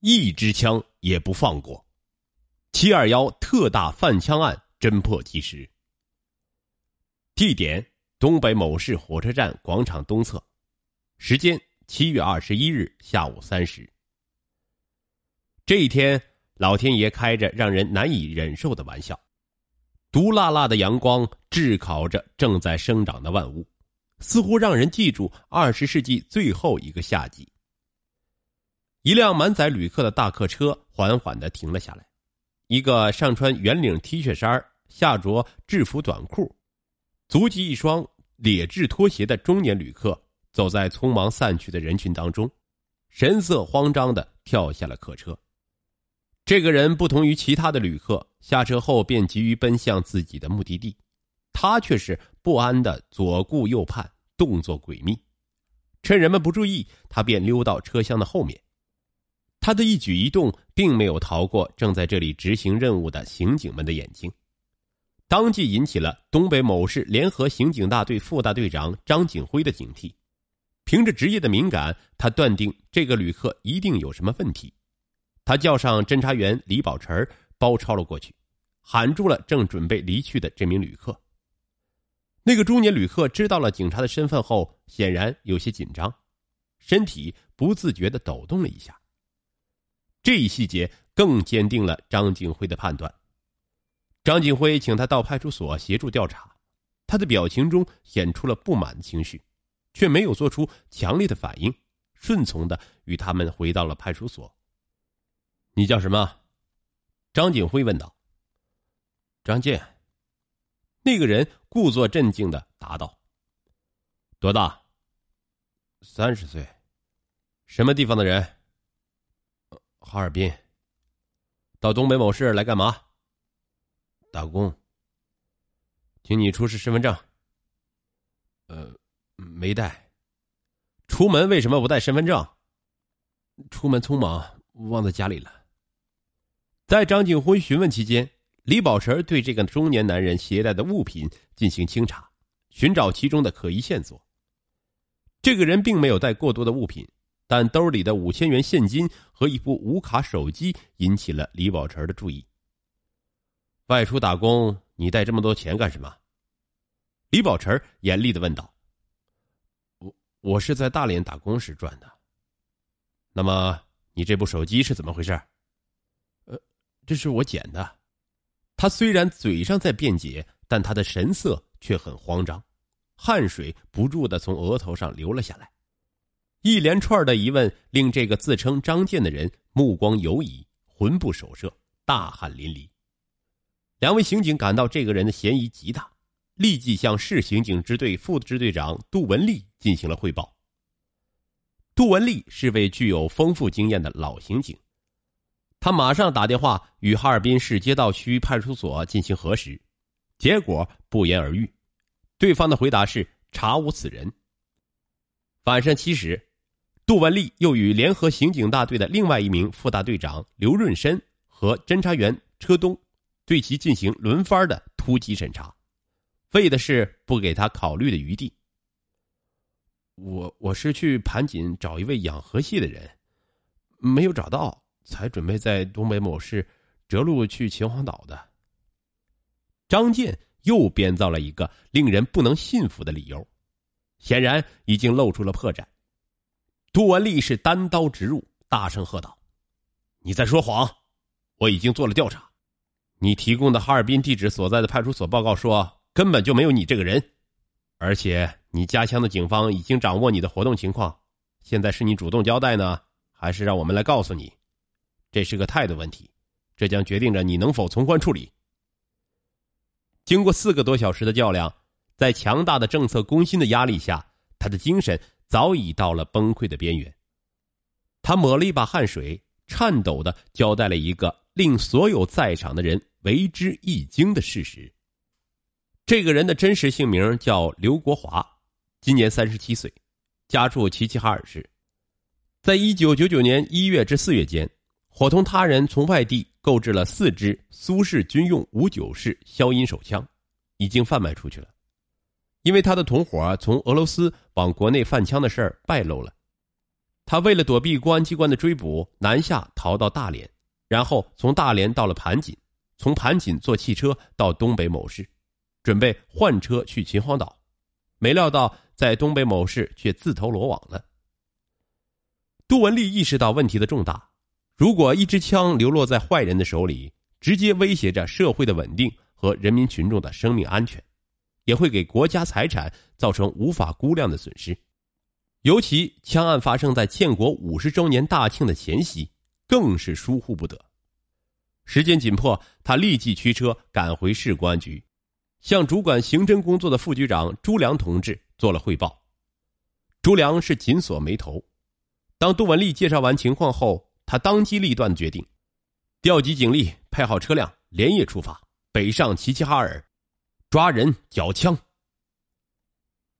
一支枪也不放过。七二幺特大贩枪案侦破及时。地点：东北某市火车站广场东侧。时间：七月二十一日下午三时。这一天，老天爷开着让人难以忍受的玩笑，毒辣辣的阳光炙烤着正在生长的万物，似乎让人记住二十世纪最后一个夏季。一辆满载旅客的大客车缓缓的停了下来。一个上穿圆领 T 恤衫、下着制服短裤、足系一双劣质拖鞋的中年旅客走在匆忙散去的人群当中，神色慌张的跳下了客车。这个人不同于其他的旅客，下车后便急于奔向自己的目的地，他却是不安的左顾右盼，动作诡秘。趁人们不注意，他便溜到车厢的后面。他的一举一动并没有逃过正在这里执行任务的刑警们的眼睛，当即引起了东北某市联合刑警大队副大队长张景辉的警惕。凭着职业的敏感，他断定这个旅客一定有什么问题。他叫上侦查员李宝成，包抄了过去，喊住了正准备离去的这名旅客。那个中年旅客知道了警察的身份后，显然有些紧张，身体不自觉的抖动了一下。这一细节更坚定了张景辉的判断。张景辉请他到派出所协助调查，他的表情中显出了不满情绪，却没有做出强烈的反应，顺从的与他们回到了派出所。你叫什么？张景辉问道。张健。那个人故作镇静的答道：“多大？三十岁。什么地方的人？”哈尔滨。到东北某市来干嘛？打工。请你出示身份证。呃，没带。出门为什么不带身份证？出门匆忙，忘在家里了。在张景辉询问期间，李宝成对这个中年男人携带的物品进行清查，寻找其中的可疑线索。这个人并没有带过多的物品。但兜里的五千元现金和一部无卡手机引起了李宝成的注意。外出打工，你带这么多钱干什么？李宝成严厉的问道。我我是在大连打工时赚的。那么你这部手机是怎么回事？呃，这是我捡的。他虽然嘴上在辩解，但他的神色却很慌张，汗水不住的从额头上流了下来。一连串的疑问令这个自称张健的人目光游移，魂不守舍，大汗淋漓。两位刑警感到这个人的嫌疑极大，立即向市刑警支队副支队长杜文丽进行了汇报。杜文丽是位具有丰富经验的老刑警，他马上打电话与哈尔滨市街道区派出所进行核实，结果不言而喻，对方的回答是查无此人。晚上七时。杜文丽又与联合刑警大队的另外一名副大队长刘润生和侦查员车东，对其进行轮番的突击审查，为的是不给他考虑的余地。我我是去盘锦找一位养河系的人，没有找到，才准备在东北某市折路去秦皇岛的。张健又编造了一个令人不能信服的理由，显然已经露出了破绽。杜文丽是单刀直入，大声喝道：“你在说谎！我已经做了调查，你提供的哈尔滨地址所在的派出所报告说根本就没有你这个人，而且你家乡的警方已经掌握你的活动情况。现在是你主动交代呢，还是让我们来告诉你？这是个态度问题，这将决定着你能否从宽处理。”经过四个多小时的较量，在强大的政策攻心的压力下，他的精神。早已到了崩溃的边缘。他抹了一把汗水，颤抖的交代了一个令所有在场的人为之一惊的事实。这个人的真实姓名叫刘国华，今年三十七岁，家住齐齐哈尔市。在一九九九年一月至四月间，伙同他人从外地购置了四支苏式军用五九式消音手枪，已经贩卖出去了。因为他的同伙从俄罗斯往国内贩枪的事儿败露了，他为了躲避公安机关的追捕，南下逃到大连，然后从大连到了盘锦，从盘锦坐汽车到东北某市，准备换车去秦皇岛，没料到在东北某市却自投罗网了。杜文丽意识到问题的重大，如果一支枪流落在坏人的手里，直接威胁着社会的稳定和人民群众的生命安全，也会给国家财产造成无法估量的损失。尤其枪案发生在建国五十周年大庆的前夕，更是疏忽不得。时间紧迫，他立即驱车赶回市公安局，向主管刑侦工作的副局长朱良同志做了汇报。朱良是紧锁眉头。当杜文丽介绍完情况后，他当机立断决定，调集警力，派好车辆，连夜出发，北上齐齐哈尔，抓人缴枪。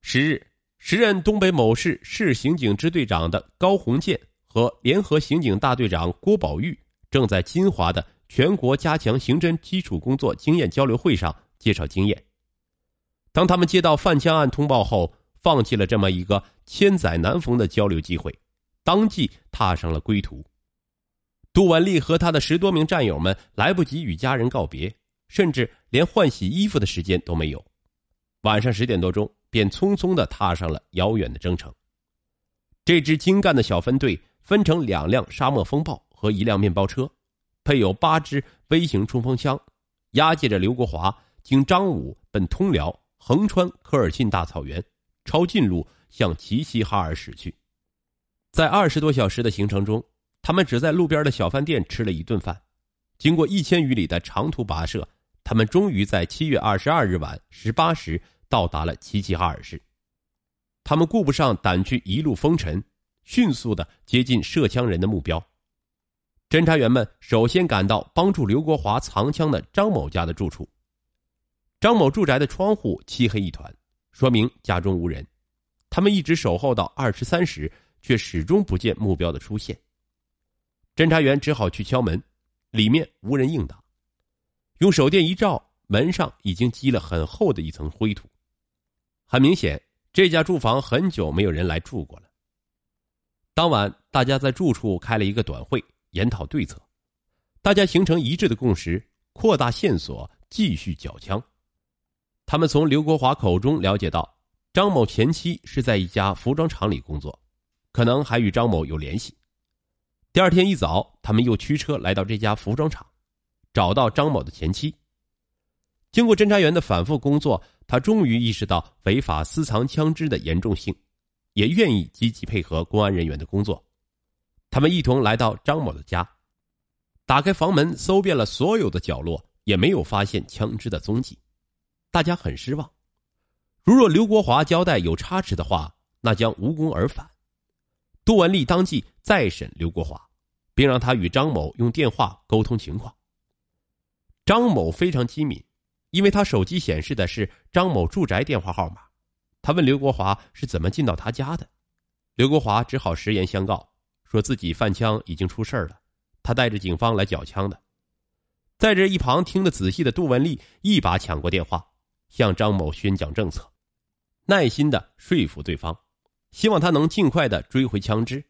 十日。时任东北某市市刑警支队长的高鸿建和联合刑警大队长郭宝玉正在金华的全国加强刑侦基础工作经验交流会上介绍经验。当他们接到范枪案通报后，放弃了这么一个千载难逢的交流机会，当即踏上了归途。杜文丽和他的十多名战友们来不及与家人告别，甚至连换洗衣服的时间都没有。晚上十点多钟。便匆匆的踏上了遥远的征程。这支精干的小分队分成两辆沙漠风暴和一辆面包车，配有八支微型冲锋枪，押解着刘国华经张武奔通辽，横穿科尔沁大草原，抄近路向齐齐哈尔驶去。在二十多小时的行程中，他们只在路边的小饭店吃了一顿饭。经过一千余里的长途跋涉，他们终于在七月二十二日晚十八时。到达了齐齐哈尔市，他们顾不上掸去一路风尘，迅速的接近射枪人的目标。侦查员们首先赶到帮助刘国华藏枪的张某家的住处。张某住宅的窗户漆黑一团，说明家中无人。他们一直守候到二十三时，却始终不见目标的出现。侦查员只好去敲门，里面无人应答。用手电一照，门上已经积了很厚的一层灰土。很明显，这家住房很久没有人来住过了。当晚，大家在住处开了一个短会，研讨对策。大家形成一致的共识，扩大线索，继续缴枪。他们从刘国华口中了解到，张某前妻是在一家服装厂里工作，可能还与张某有联系。第二天一早，他们又驱车来到这家服装厂，找到张某的前妻。经过侦查员的反复工作。他终于意识到违法私藏枪支的严重性，也愿意积极配合公安人员的工作。他们一同来到张某的家，打开房门，搜遍了所有的角落，也没有发现枪支的踪迹。大家很失望。如若刘国华交代有差池的话，那将无功而返。杜文丽当即再审刘国华，并让他与张某用电话沟通情况。张某非常机敏。因为他手机显示的是张某住宅电话号码，他问刘国华是怎么进到他家的，刘国华只好实言相告，说自己犯枪已经出事了，他带着警方来缴枪的。在这一旁听得仔细的杜文丽一把抢过电话，向张某宣讲政策，耐心的说服对方，希望他能尽快的追回枪支。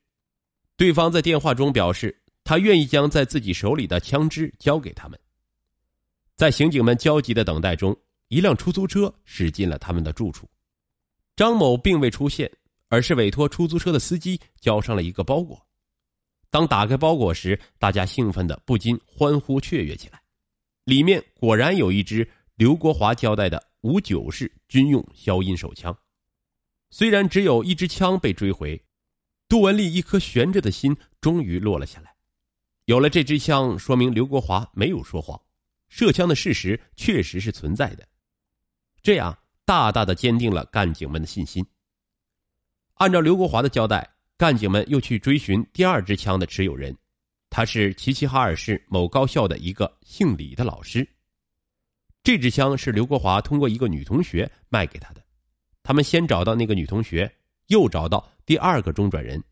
对方在电话中表示，他愿意将在自己手里的枪支交给他们。在刑警们焦急的等待中，一辆出租车驶进了他们的住处。张某并未出现，而是委托出租车的司机交上了一个包裹。当打开包裹时，大家兴奋的不禁欢呼雀跃起来。里面果然有一支刘国华交代的五九式军用消音手枪。虽然只有一支枪被追回，杜文丽一颗悬着的心终于落了下来。有了这支枪，说明刘国华没有说谎。射枪的事实确实是存在的，这样大大的坚定了干警们的信心。按照刘国华的交代，干警们又去追寻第二支枪的持有人，他是齐齐哈尔市某高校的一个姓李的老师。这支枪是刘国华通过一个女同学卖给他的。他们先找到那个女同学，又找到第二个中转人，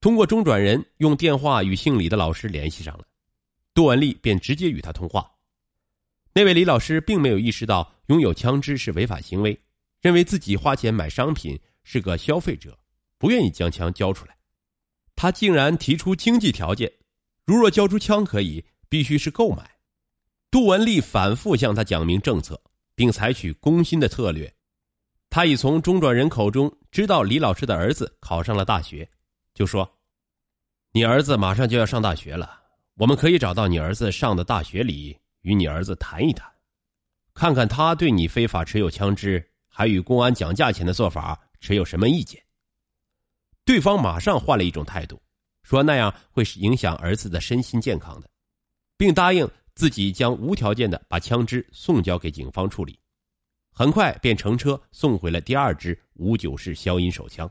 通过中转人用电话与姓李的老师联系上了，杜文丽便直接与他通话。那位李老师并没有意识到拥有枪支是违法行为，认为自己花钱买商品是个消费者，不愿意将枪交出来。他竟然提出经济条件，如若交出枪可以，必须是购买。杜文丽反复向他讲明政策，并采取攻心的策略。他已从中转人口中知道李老师的儿子考上了大学，就说：“你儿子马上就要上大学了，我们可以找到你儿子上的大学里，与你儿子谈一谈，看看他对你非法持有枪支还与公安讲价钱的做法持有什么意见。”对方马上换了一种态度，说那样会影响儿子的身心健康的，并答应自己将无条件的把枪支送交给警方处理。很快便乘车送回了第二支五九式消音手枪。